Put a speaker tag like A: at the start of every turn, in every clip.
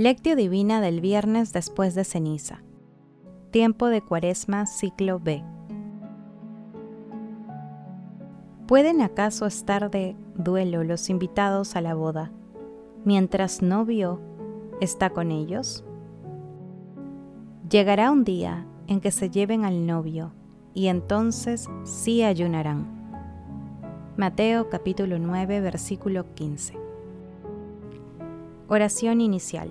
A: Lectio Divina del viernes después de ceniza. Tiempo de Cuaresma, ciclo B. ¿Pueden acaso estar de duelo los invitados a la boda, mientras novio está con ellos? Llegará un día en que se lleven al novio, y entonces sí ayunarán. Mateo capítulo 9, versículo 15. Oración inicial.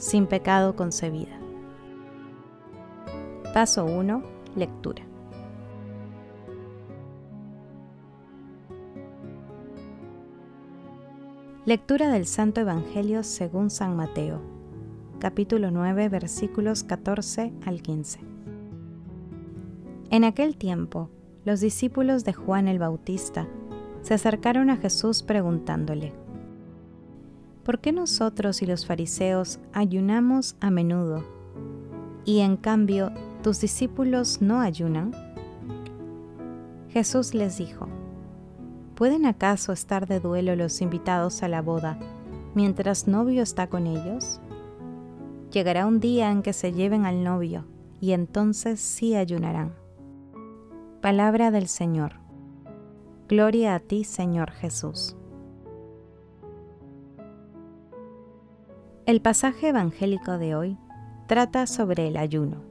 A: sin pecado concebida. Paso 1. Lectura. Lectura del Santo Evangelio según San Mateo, capítulo 9, versículos 14 al 15. En aquel tiempo, los discípulos de Juan el Bautista se acercaron a Jesús preguntándole, ¿por qué nosotros y los fariseos ayunamos a menudo y en cambio tus discípulos no ayunan? Jesús les dijo, ¿pueden acaso estar de duelo los invitados a la boda mientras novio está con ellos? Llegará un día en que se lleven al novio y entonces sí ayunarán. Palabra del Señor. Gloria a ti, Señor Jesús. El pasaje evangélico de hoy trata sobre el ayuno.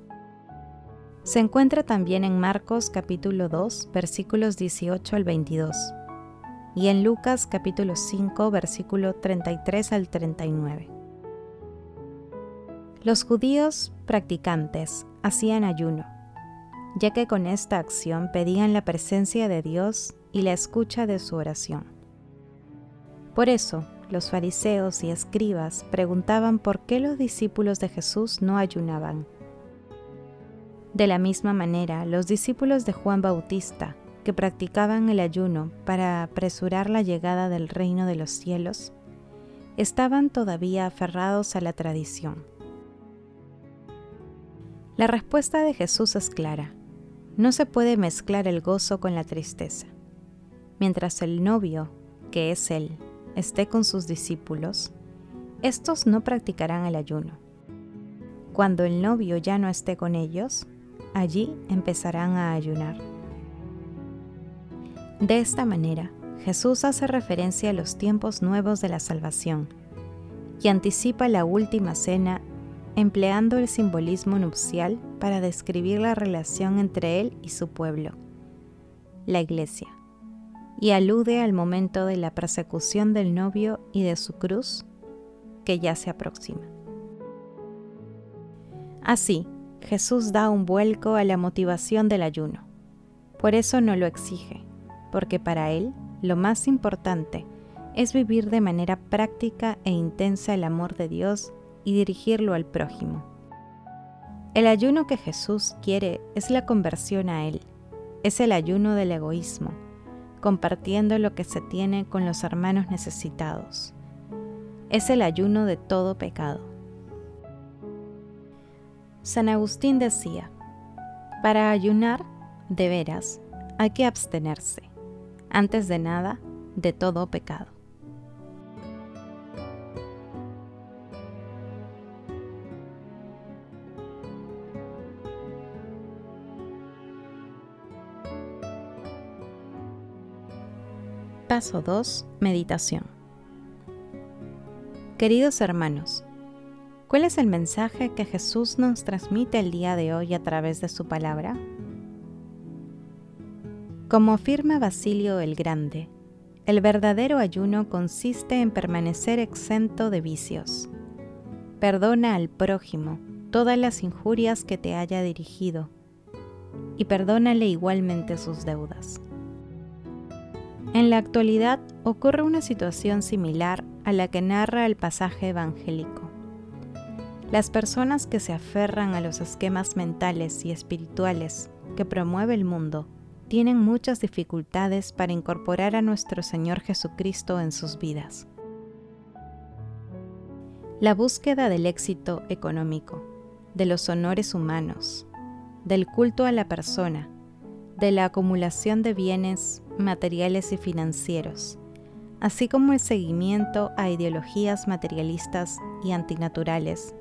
A: Se encuentra también en Marcos capítulo 2 versículos 18 al 22 y en Lucas capítulo 5 versículo 33 al 39. Los judíos practicantes hacían ayuno, ya que con esta acción pedían la presencia de Dios y la escucha de su oración. Por eso, los fariseos y escribas preguntaban por qué los discípulos de Jesús no ayunaban. De la misma manera, los discípulos de Juan Bautista, que practicaban el ayuno para apresurar la llegada del reino de los cielos, estaban todavía aferrados a la tradición. La respuesta de Jesús es clara. No se puede mezclar el gozo con la tristeza. Mientras el novio, que es Él, esté con sus discípulos, estos no practicarán el ayuno. Cuando el novio ya no esté con ellos, allí empezarán a ayunar. De esta manera, Jesús hace referencia a los tiempos nuevos de la salvación y anticipa la última cena empleando el simbolismo nupcial para describir la relación entre Él y su pueblo, la Iglesia y alude al momento de la persecución del novio y de su cruz que ya se aproxima. Así, Jesús da un vuelco a la motivación del ayuno. Por eso no lo exige, porque para Él lo más importante es vivir de manera práctica e intensa el amor de Dios y dirigirlo al prójimo. El ayuno que Jesús quiere es la conversión a Él, es el ayuno del egoísmo, compartiendo lo que se tiene con los hermanos necesitados. Es el ayuno de todo pecado. San Agustín decía, para ayunar, de veras, hay que abstenerse, antes de nada, de todo pecado. Paso 2. Meditación. Queridos hermanos, ¿cuál es el mensaje que Jesús nos transmite el día de hoy a través de su palabra? Como afirma Basilio el Grande, el verdadero ayuno consiste en permanecer exento de vicios. Perdona al prójimo todas las injurias que te haya dirigido y perdónale igualmente sus deudas. En la actualidad ocurre una situación similar a la que narra el pasaje evangélico. Las personas que se aferran a los esquemas mentales y espirituales que promueve el mundo tienen muchas dificultades para incorporar a nuestro Señor Jesucristo en sus vidas. La búsqueda del éxito económico, de los honores humanos, del culto a la persona, de la acumulación de bienes materiales y financieros, así como el seguimiento a ideologías materialistas y antinaturales,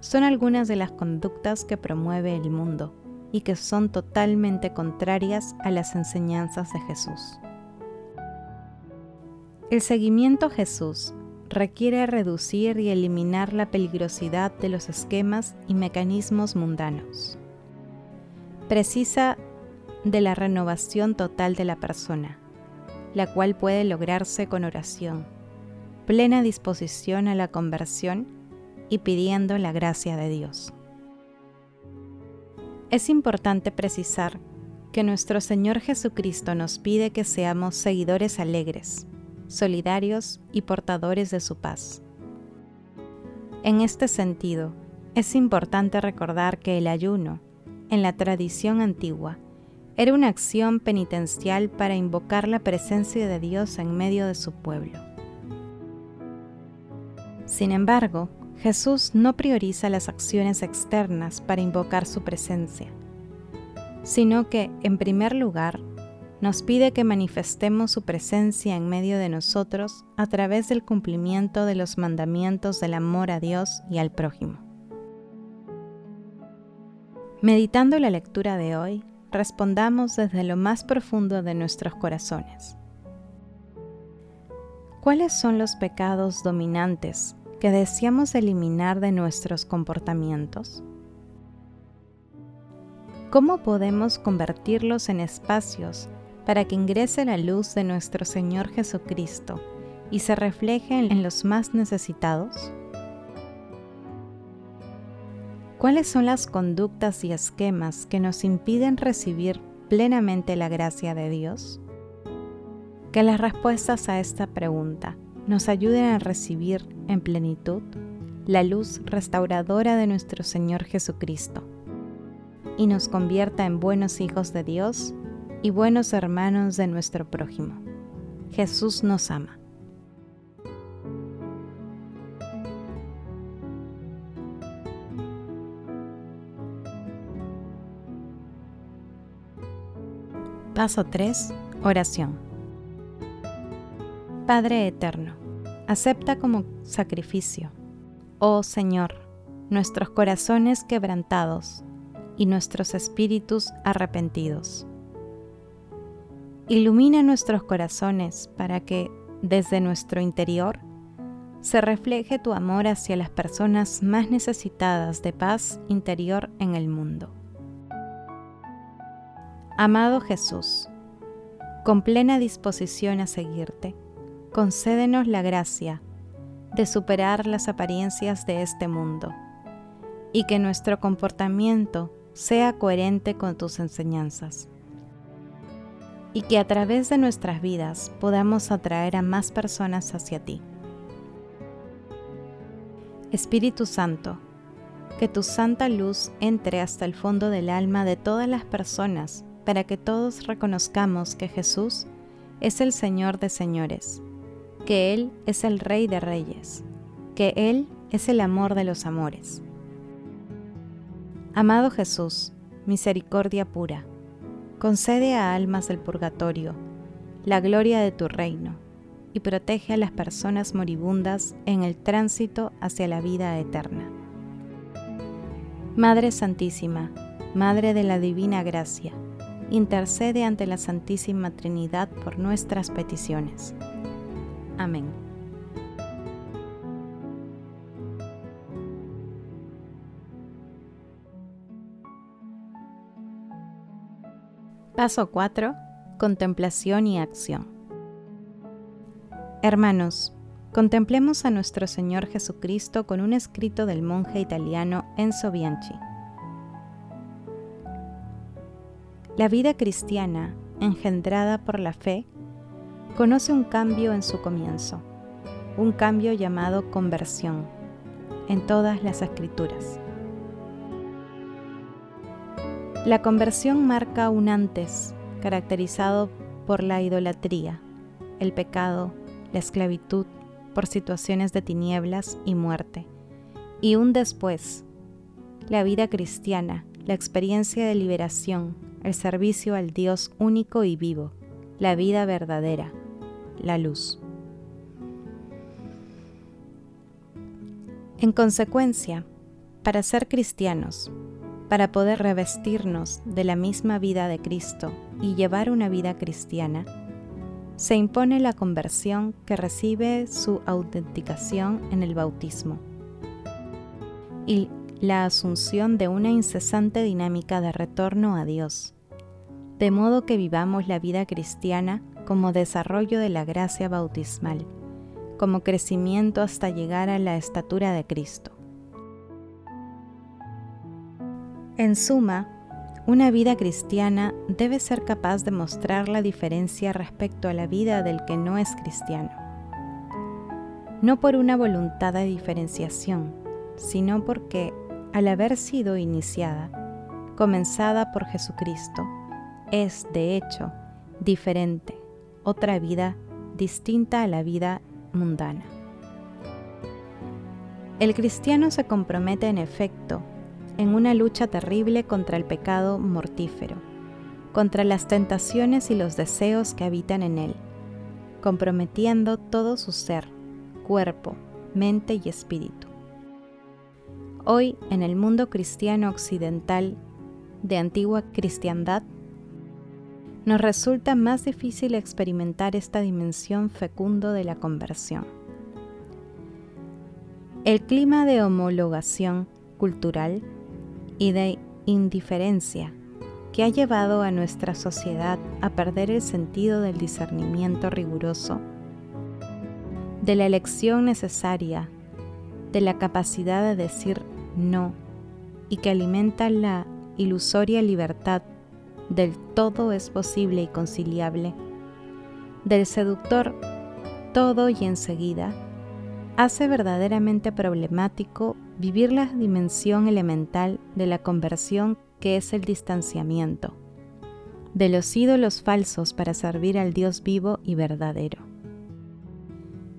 A: son algunas de las conductas que promueve el mundo y que son totalmente contrarias a las enseñanzas de Jesús. El seguimiento a Jesús requiere reducir y eliminar la peligrosidad de los esquemas y mecanismos mundanos. Precisa de la renovación total de la persona, la cual puede lograrse con oración, plena disposición a la conversión y pidiendo la gracia de Dios. Es importante precisar que nuestro Señor Jesucristo nos pide que seamos seguidores alegres, solidarios y portadores de su paz. En este sentido, es importante recordar que el ayuno, en la tradición antigua, era una acción penitencial para invocar la presencia de Dios en medio de su pueblo. Sin embargo, Jesús no prioriza las acciones externas para invocar su presencia, sino que, en primer lugar, nos pide que manifestemos su presencia en medio de nosotros a través del cumplimiento de los mandamientos del amor a Dios y al prójimo. Meditando la lectura de hoy, respondamos desde lo más profundo de nuestros corazones. ¿Cuáles son los pecados dominantes que deseamos eliminar de nuestros comportamientos? ¿Cómo podemos convertirlos en espacios para que ingrese la luz de nuestro Señor Jesucristo y se refleje en los más necesitados? ¿Cuáles son las conductas y esquemas que nos impiden recibir plenamente la gracia de Dios? Que las respuestas a esta pregunta nos ayuden a recibir en plenitud la luz restauradora de nuestro Señor Jesucristo y nos convierta en buenos hijos de Dios y buenos hermanos de nuestro prójimo. Jesús nos ama. Paso 3. Oración. Padre Eterno, acepta como sacrificio, oh Señor, nuestros corazones quebrantados y nuestros espíritus arrepentidos. Ilumina nuestros corazones para que, desde nuestro interior, se refleje tu amor hacia las personas más necesitadas de paz interior en el mundo. Amado Jesús, con plena disposición a seguirte, concédenos la gracia de superar las apariencias de este mundo y que nuestro comportamiento sea coherente con tus enseñanzas y que a través de nuestras vidas podamos atraer a más personas hacia ti. Espíritu Santo, que tu santa luz entre hasta el fondo del alma de todas las personas para que todos reconozcamos que Jesús es el Señor de señores que Él es el Rey de Reyes, que Él es el amor de los amores. Amado Jesús, misericordia pura, concede a almas del purgatorio la gloria de tu reino y protege a las personas moribundas en el tránsito hacia la vida eterna. Madre Santísima, Madre de la Divina Gracia, intercede ante la Santísima Trinidad por nuestras peticiones. Amén. Paso 4. Contemplación y acción. Hermanos, contemplemos a nuestro Señor Jesucristo con un escrito del monje italiano Enzo Bianchi. La vida cristiana, engendrada por la fe, conoce un cambio en su comienzo. un cambio llamado conversión en todas las escrituras. La conversión marca un antes caracterizado por la idolatría, el pecado, la esclavitud, por situaciones de tinieblas y muerte, y un después, la vida cristiana, la experiencia de liberación, el servicio al Dios único y vivo, la vida verdadera, la luz. En consecuencia, para ser cristianos, para poder revestirnos de la misma vida de Cristo y llevar una vida cristiana, se impone la conversión que recibe su autenticación en el bautismo la asunción de una incesante dinámica de retorno a Dios, de modo que vivamos la vida cristiana como desarrollo de la gracia bautismal, como crecimiento hasta llegar a la estatura de Cristo. En suma, una vida cristiana debe ser capaz de mostrar la diferencia respecto a la vida del que no es cristiano. No por una voluntad de diferenciación, sino porque, al haber sido iniciada, comenzada por Jesucristo, es, de hecho, diferente, otra vida distinta a la vida mundana. El cristiano se compromete en efecto en una lucha terrible contra el pecado mortífero, contra las tentaciones y los deseos que habitan en él, comprometiendo todo su ser, cuerpo, mente y espíritu. Hoy, en el mundo cristiano occidental de antigua cristiandad, nos resulta más difícil experimentar esta dimensión fecundo de la conversión. El clima de homologación cultural y de indiferencia que ha llevado a nuestra sociedad a perder el sentido del discernimiento riguroso, de la elección necesaria, de la capacidad de decir no y que alimenta la ilusoria libertad del todo es posible y conciliable, del seductor todo y enseguida, hace verdaderamente problemático vivir la dimensión elemental de la conversión que es el distanciamiento, de los ídolos falsos para servir al Dios vivo y verdadero.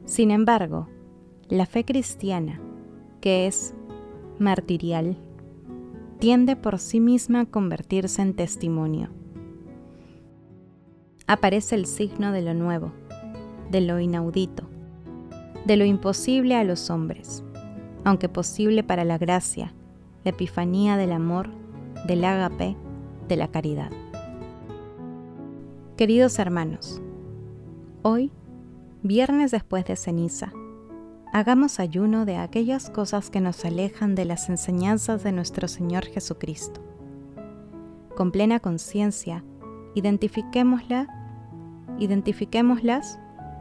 A: Sin embargo, la fe cristiana, que es martirial, tiende por sí misma a convertirse en testimonio. Aparece el signo de lo nuevo, de lo inaudito, de lo imposible a los hombres, aunque posible para la gracia, la epifanía del amor, del ágape, de la caridad. Queridos hermanos, hoy, viernes después de ceniza, hagamos ayuno de aquellas cosas que nos alejan de las enseñanzas de nuestro Señor Jesucristo. Con plena conciencia, identifiquémosla, identifiquémoslas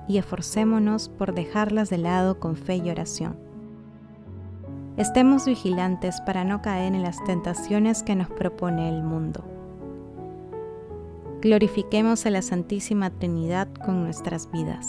A: y esforcémonos por dejarlas de lado con fe y oración. Estemos vigilantes para no caer en las tentaciones que nos propone el mundo. Glorifiquemos a la Santísima Trinidad con nuestras vidas.